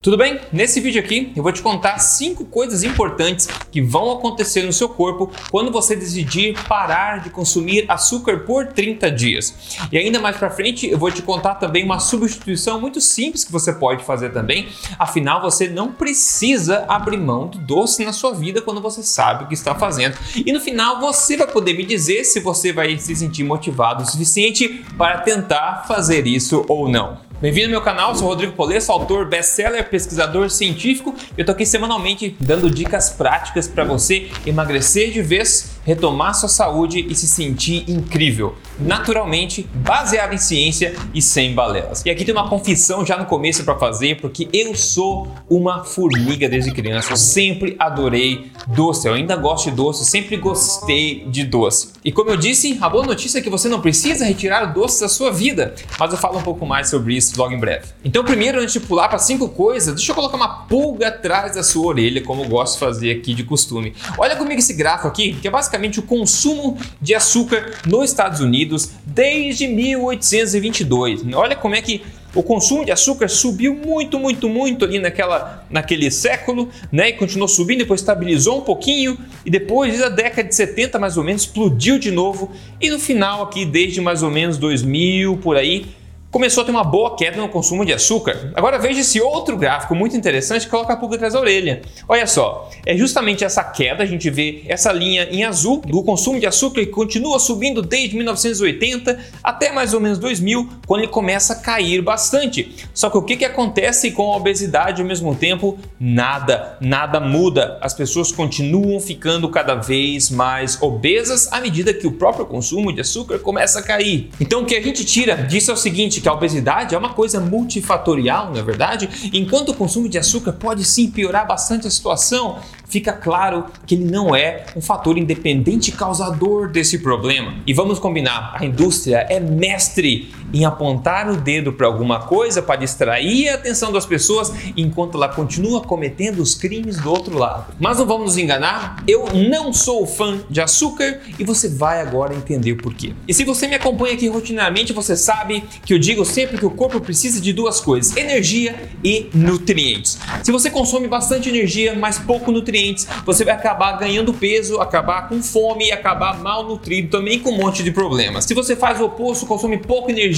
Tudo bem? Nesse vídeo aqui eu vou te contar cinco coisas importantes que vão acontecer no seu corpo quando você decidir parar de consumir açúcar por 30 dias. E ainda mais para frente eu vou te contar também uma substituição muito simples que você pode fazer também. Afinal, você não precisa abrir mão do doce na sua vida quando você sabe o que está fazendo. E no final você vai poder me dizer se você vai se sentir motivado o suficiente para tentar fazer isso ou não. Bem-vindo ao meu canal, sou Rodrigo Polesso, autor, best-seller, pesquisador científico. Eu tô aqui semanalmente dando dicas práticas para você emagrecer de vez retomar sua saúde e se sentir incrível, naturalmente, baseado em ciência e sem balelas. E aqui tem uma confissão já no começo para fazer, porque eu sou uma formiga desde criança. Eu sempre adorei doce, eu ainda gosto de doce, sempre gostei de doce. E como eu disse, a boa notícia é que você não precisa retirar doce da sua vida, mas eu falo um pouco mais sobre isso logo em breve. Então, primeiro, antes de pular para cinco coisas, deixa eu colocar uma pulga atrás da sua orelha, como eu gosto de fazer aqui de costume. Olha comigo esse gráfico aqui, que é basicamente o consumo de açúcar nos Estados Unidos desde 1822. Olha como é que o consumo de açúcar subiu muito, muito, muito ali naquela, naquele século, né? E continuou subindo, depois estabilizou um pouquinho e depois, da década de 70 mais ou menos, explodiu de novo e no final aqui, desde mais ou menos 2000 por aí, começou a ter uma boa queda no consumo de açúcar. Agora veja esse outro gráfico muito interessante que coloca a pulga atrás da orelha. Olha só, é justamente essa queda, a gente vê essa linha em azul do consumo de açúcar que continua subindo desde 1980 até mais ou menos 2000, quando ele começa a cair bastante. Só que o que, que acontece com a obesidade ao mesmo tempo? Nada, nada muda. As pessoas continuam ficando cada vez mais obesas à medida que o próprio consumo de açúcar começa a cair. Então o que a gente tira disso é o seguinte, que a obesidade é uma coisa multifatorial, não é verdade? Enquanto o consumo de açúcar pode sim piorar bastante a situação, fica claro que ele não é um fator independente causador desse problema. E vamos combinar, a indústria é mestre em apontar o dedo para alguma coisa para distrair a atenção das pessoas enquanto ela continua cometendo os crimes do outro lado. Mas não vamos nos enganar, eu não sou fã de açúcar e você vai agora entender o porquê. E se você me acompanha aqui rotineiramente, você sabe que eu digo sempre que o corpo precisa de duas coisas: energia e nutrientes. Se você consome bastante energia, mas pouco nutrientes, você vai acabar ganhando peso, acabar com fome e acabar malnutrido também com um monte de problemas. Se você faz o oposto, consome pouca energia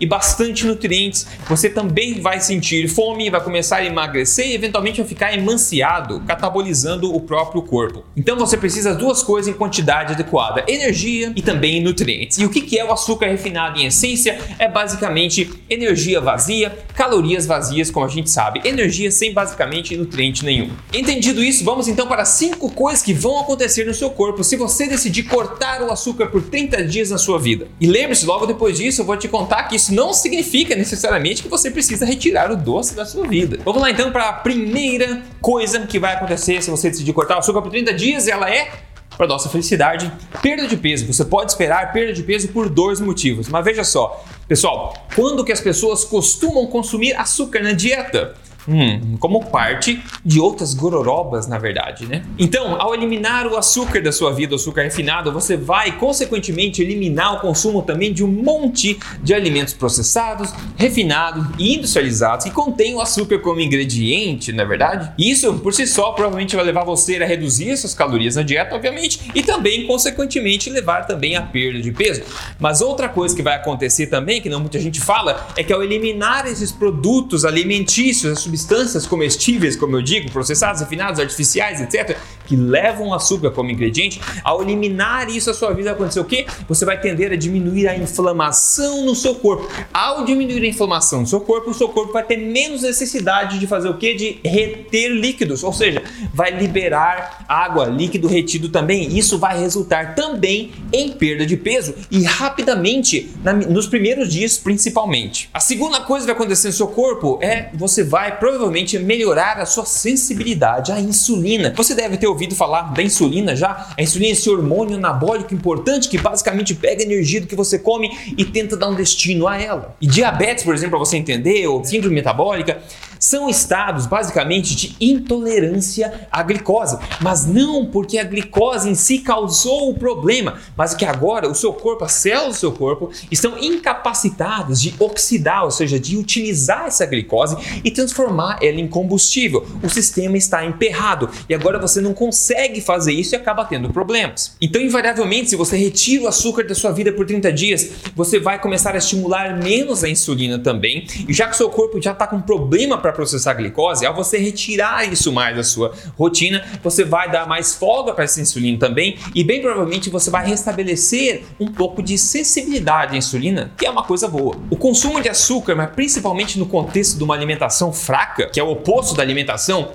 e bastante nutrientes, você também vai sentir fome, vai começar a emagrecer e eventualmente vai ficar emanciado, catabolizando o próprio corpo. Então você precisa das duas coisas em quantidade adequada: energia e também nutrientes. E o que é o açúcar refinado em essência? É basicamente energia vazia, calorias vazias, como a gente sabe, energia sem basicamente nutriente nenhum. Entendido isso, Vamos então para cinco coisas que vão acontecer no seu corpo se você decidir cortar o açúcar por 30 dias na sua vida. E lembre-se, logo depois disso eu vou te contar que isso não significa necessariamente que você precisa retirar o doce da sua vida. Vamos lá então para a primeira coisa que vai acontecer se você decidir cortar o açúcar por 30 dias, ela é para nossa felicidade, perda de peso. Você pode esperar perda de peso por dois motivos. Mas veja só, pessoal, quando que as pessoas costumam consumir açúcar na dieta? Hum, como parte de outras gororobas, na verdade, né? Então, ao eliminar o açúcar da sua vida, o açúcar refinado, você vai, consequentemente, eliminar o consumo também de um monte de alimentos processados, refinados e industrializados que contêm o açúcar como ingrediente, na é verdade? Isso, por si só, provavelmente vai levar você a reduzir suas calorias na dieta, obviamente, e também, consequentemente, levar também à perda de peso. Mas outra coisa que vai acontecer também, que não muita gente fala, é que ao eliminar esses produtos alimentícios, substâncias comestíveis, como eu digo, processados, refinados, artificiais, etc., que levam açúcar como ingrediente, ao eliminar isso a sua vida, vai acontecer o quê? Você vai tender a diminuir a inflamação no seu corpo. Ao diminuir a inflamação no seu corpo, o seu corpo vai ter menos necessidade de fazer o quê? De reter líquidos, ou seja, vai liberar água, líquido retido também. Isso vai resultar também em perda de peso e rapidamente, na, nos primeiros dias principalmente. A segunda coisa que vai acontecer no seu corpo é você vai provavelmente melhorar a sua sensibilidade à insulina. Você deve ter ouvido falar da insulina já? A insulina é esse hormônio anabólico importante que basicamente pega a energia do que você come e tenta dar um destino a ela. E diabetes, por exemplo, para você entender, ou síndrome metabólica, são estados basicamente de intolerância à glicose, mas não porque a glicose em si causou o problema, mas que agora o seu corpo, as células do seu corpo estão incapacitadas de oxidar, ou seja, de utilizar essa glicose e transformar ela em combustível. O sistema está emperrado e agora você não consegue fazer isso e acaba tendo problemas. Então, invariavelmente, se você retira o açúcar da sua vida por 30 dias, você vai começar a estimular menos a insulina também. E já que o seu corpo já está com problema para processar a glicose, ao você retirar isso mais da sua rotina, você vai dar mais folga para essa insulina também e bem provavelmente você vai restabelecer um pouco de sensibilidade à insulina, que é uma coisa boa. O consumo de açúcar, mas principalmente no contexto de uma alimentação fraca, que é o oposto da alimentação,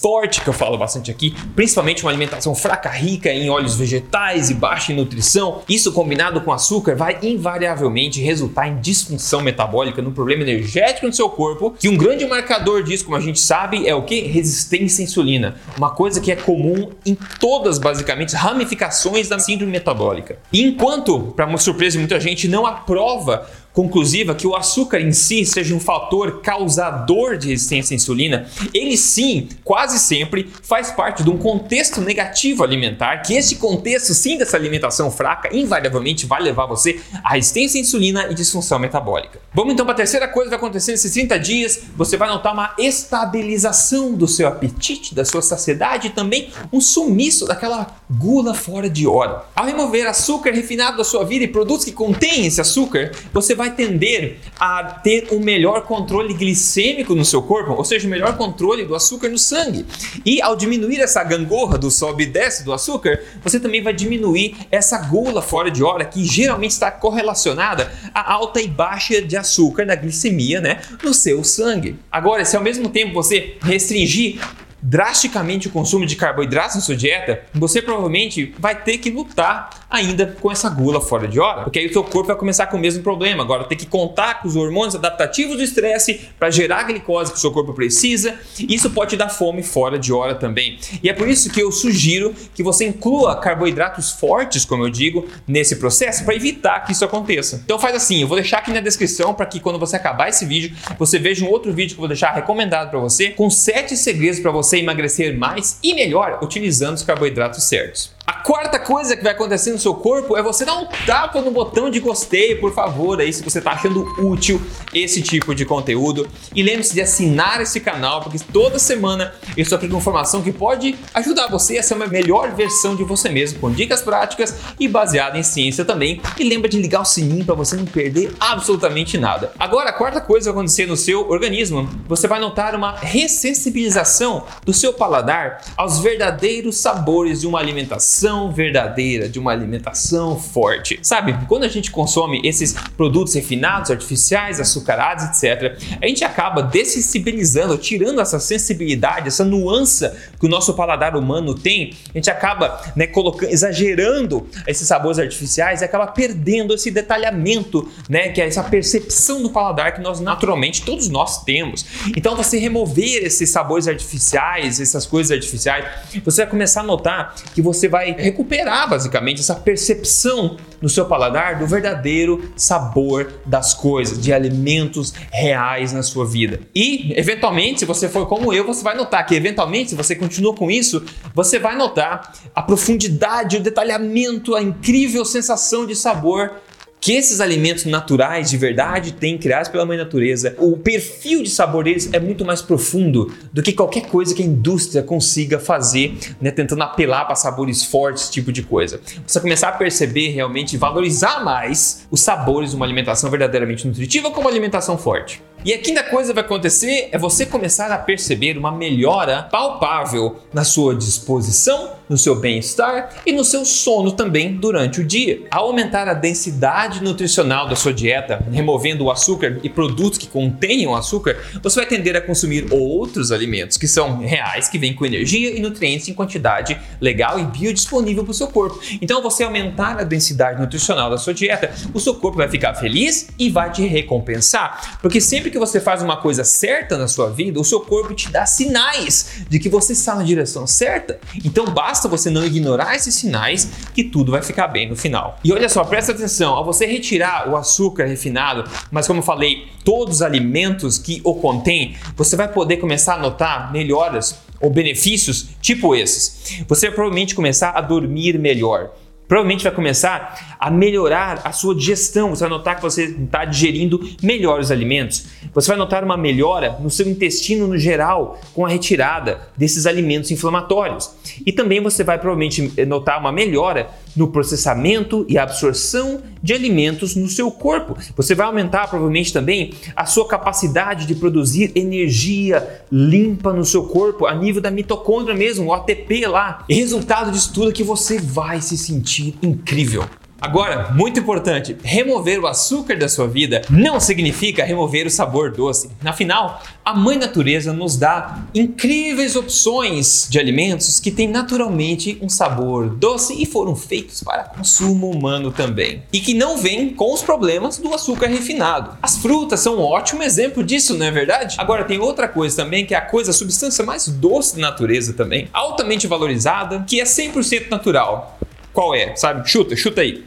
forte que eu falo bastante aqui, principalmente uma alimentação fraca, rica em óleos vegetais e baixa em nutrição, isso combinado com açúcar vai invariavelmente resultar em disfunção metabólica, no problema energético no seu corpo, que um grande marcador disso, como a gente sabe, é o que? Resistência à insulina, uma coisa que é comum em todas basicamente ramificações da síndrome metabólica. Enquanto, para surpresa de muita gente, não aprova conclusiva que o açúcar em si seja um fator causador de resistência à insulina, ele sim, quase sempre, faz parte de um contexto negativo alimentar, que esse contexto sim dessa alimentação fraca invariavelmente vai levar você à resistência à insulina e disfunção metabólica. Vamos então para a terceira coisa que vai acontecer nesses 30 dias, você vai notar uma estabilização do seu apetite, da sua saciedade e também um sumiço daquela gula fora de hora. Ao remover açúcar refinado da sua vida e produtos que contêm esse açúcar, você vai tender a ter um melhor controle glicêmico no seu corpo, ou seja, o melhor controle do açúcar no sangue. E ao diminuir essa gangorra do sobe e desce do açúcar, você também vai diminuir essa gula fora de hora que geralmente está correlacionada à alta e baixa de açúcar da glicemia, né, no seu sangue. Agora, se ao mesmo tempo você restringir drasticamente o consumo de carboidratos na sua dieta, você provavelmente vai ter que lutar ainda com essa gula fora de hora, porque aí o seu corpo vai começar com o mesmo problema. Agora tem que contar com os hormônios adaptativos do estresse para gerar a glicose que o seu corpo precisa. Isso pode dar fome fora de hora também. E é por isso que eu sugiro que você inclua carboidratos fortes, como eu digo, nesse processo para evitar que isso aconteça. Então faz assim, eu vou deixar aqui na descrição para que quando você acabar esse vídeo, você veja um outro vídeo que eu vou deixar recomendado para você com sete segredos para você você emagrecer mais e melhor utilizando os carboidratos certos. Quarta coisa que vai acontecer no seu corpo é você dar um tapa no botão de gostei, por favor, aí se você está achando útil esse tipo de conteúdo. E lembre-se de assinar esse canal, porque toda semana eu estou informação que pode ajudar você a ser uma melhor versão de você mesmo, com dicas práticas e baseada em ciência também. E lembra de ligar o sininho para você não perder absolutamente nada. Agora, a quarta coisa que vai acontecer no seu organismo, você vai notar uma ressensibilização do seu paladar aos verdadeiros sabores de uma alimentação alimentação verdadeira, de uma alimentação forte. Sabe, quando a gente consome esses produtos refinados, artificiais, açucarados, etc., a gente acaba dessensibilizando, tirando essa sensibilidade, essa nuance que o nosso paladar humano tem. A gente acaba né, colocando, exagerando esses sabores artificiais e acaba perdendo esse detalhamento, né, que é essa percepção do paladar que nós naturalmente todos nós temos. Então, você remover esses sabores artificiais, essas coisas artificiais, você vai começar a notar que você vai recuperar basicamente essa percepção no seu paladar do verdadeiro sabor das coisas, de alimentos reais na sua vida. E, eventualmente, se você for como eu, você vai notar que, eventualmente, se você continua com isso, você vai notar a profundidade, o detalhamento, a incrível sensação de sabor que esses alimentos naturais de verdade têm criados pela mãe natureza, o perfil de sabor deles é muito mais profundo do que qualquer coisa que a indústria consiga fazer, né, tentando apelar para sabores fortes, esse tipo de coisa. Você começar a perceber realmente valorizar mais os sabores de uma alimentação verdadeiramente nutritiva como alimentação forte. E a quinta coisa que vai acontecer é você começar a perceber uma melhora palpável na sua disposição, no seu bem-estar e no seu sono também durante o dia. Ao aumentar a densidade nutricional da sua dieta, removendo o açúcar e produtos que contenham açúcar, você vai tender a consumir outros alimentos que são reais, que vêm com energia e nutrientes em quantidade legal e biodisponível para o seu corpo. Então, você aumentar a densidade nutricional da sua dieta, o seu corpo vai ficar feliz e vai te recompensar, porque sempre que você faz uma coisa certa na sua vida, o seu corpo te dá sinais de que você está na direção certa. Então basta basta você não ignorar esses sinais que tudo vai ficar bem no final. E olha só, presta atenção, ao você retirar o açúcar refinado, mas como eu falei, todos os alimentos que o contêm, você vai poder começar a notar melhoras ou benefícios tipo esses. Você vai provavelmente começar a dormir melhor provavelmente vai começar a melhorar a sua digestão. Você vai notar que você está digerindo melhor os alimentos. Você vai notar uma melhora no seu intestino no geral com a retirada desses alimentos inflamatórios. E também você vai provavelmente notar uma melhora no processamento e absorção de alimentos no seu corpo. Você vai aumentar provavelmente também a sua capacidade de produzir energia limpa no seu corpo a nível da mitocôndria mesmo, o ATP lá. E resultado disso tudo é que você vai se sentir incrível. Agora, muito importante, remover o açúcar da sua vida não significa remover o sabor doce. Afinal, a mãe natureza nos dá incríveis opções de alimentos que têm naturalmente um sabor doce e foram feitos para consumo humano também. E que não vêm com os problemas do açúcar refinado. As frutas são um ótimo exemplo disso, não é verdade? Agora tem outra coisa também que é a coisa, a substância mais doce da natureza também, altamente valorizada, que é 100% natural. Qual é? Sabe? Chuta, chuta aí.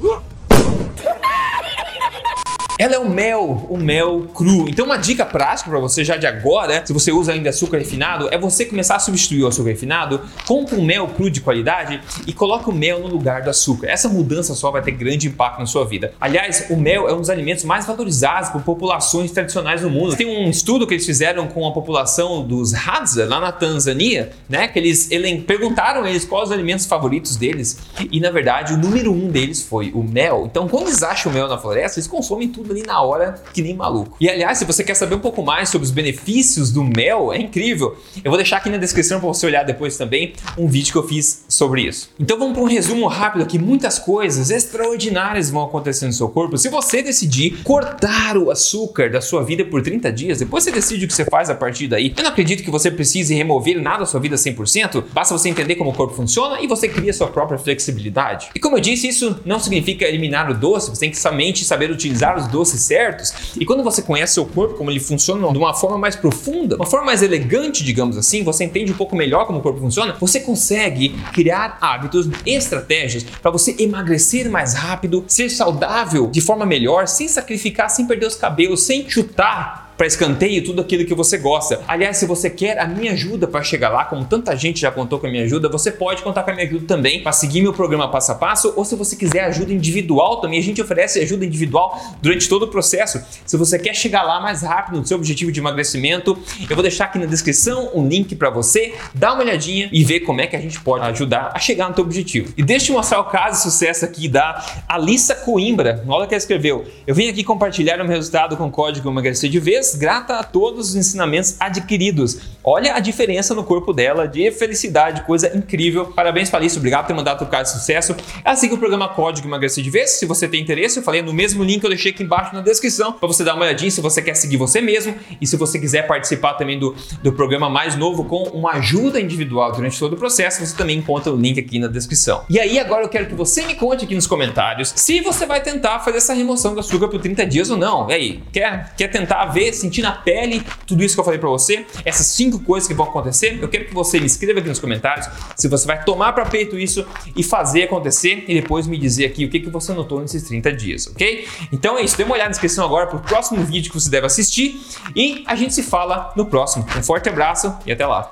Look! Ela é o mel, o mel cru. Então, uma dica prática para você já de agora, se você usa ainda açúcar refinado, é você começar a substituir o açúcar refinado, compra um mel cru de qualidade e coloca o mel no lugar do açúcar. Essa mudança só vai ter grande impacto na sua vida. Aliás, o mel é um dos alimentos mais valorizados por populações tradicionais no mundo. Tem um estudo que eles fizeram com a população dos Hadza lá na Tanzânia, né? Que eles, eles perguntaram eles quais os alimentos favoritos deles e na verdade o número um deles foi o mel. Então, quando eles acham o mel na floresta, eles consomem tudo ali na hora, que nem maluco. E aliás, se você quer saber um pouco mais sobre os benefícios do mel, é incrível. Eu vou deixar aqui na descrição para você olhar depois também um vídeo que eu fiz sobre isso. Então vamos para um resumo rápido aqui. Muitas coisas extraordinárias vão acontecer no seu corpo. Se você decidir cortar o açúcar da sua vida por 30 dias, depois você decide o que você faz a partir daí. Eu não acredito que você precise remover nada da sua vida 100%. Basta você entender como o corpo funciona e você cria sua própria flexibilidade. E como eu disse, isso não significa eliminar o doce. Você tem que somente saber utilizar os doces doces certos. E quando você conhece seu corpo, como ele funciona de uma forma mais profunda, uma forma mais elegante, digamos assim, você entende um pouco melhor como o corpo funciona, você consegue criar hábitos, estratégias para você emagrecer mais rápido, ser saudável de forma melhor, sem sacrificar, sem perder os cabelos, sem chutar para escanteio tudo aquilo que você gosta. Aliás, se você quer a minha ajuda para chegar lá, como tanta gente já contou com a minha ajuda, você pode contar com a minha ajuda também para seguir meu programa passo a passo, ou se você quiser ajuda individual também, a gente oferece ajuda individual durante todo o processo. Se você quer chegar lá mais rápido no seu objetivo de emagrecimento, eu vou deixar aqui na descrição um link para você, dá uma olhadinha e ver como é que a gente pode ajudar a chegar no teu objetivo. E deixa eu mostrar o caso de sucesso aqui da Alissa Coimbra. Olha o que ela escreveu. Eu vim aqui compartilhar o meu resultado com o código emagrecer de vez grata a todos os ensinamentos adquiridos. Olha a diferença no corpo dela de felicidade, coisa incrível. Parabéns, Falice, obrigado por ter mandado caso de sucesso. É assim que o programa Código Emagrecer de Vez. Se você tem interesse, eu falei no mesmo link que eu deixei aqui embaixo na descrição para você dar uma olhadinha se você quer seguir você mesmo e se você quiser participar também do, do programa mais novo com uma ajuda individual durante todo o processo, você também encontra o link aqui na descrição. E aí, agora eu quero que você me conte aqui nos comentários se você vai tentar fazer essa remoção do açúcar por 30 dias ou não. E aí, quer, quer tentar ver, sentir na pele tudo isso que eu falei para você? Essas cinco coisas que vão acontecer? Eu quero que você me escreva aqui nos comentários se você vai tomar para peito isso e fazer acontecer e depois me dizer aqui o que, que você notou nesses 30 dias, ok? Então é isso, dê uma olhada na descrição agora para o próximo vídeo que você deve assistir e a gente se fala no próximo. Um forte abraço e até lá!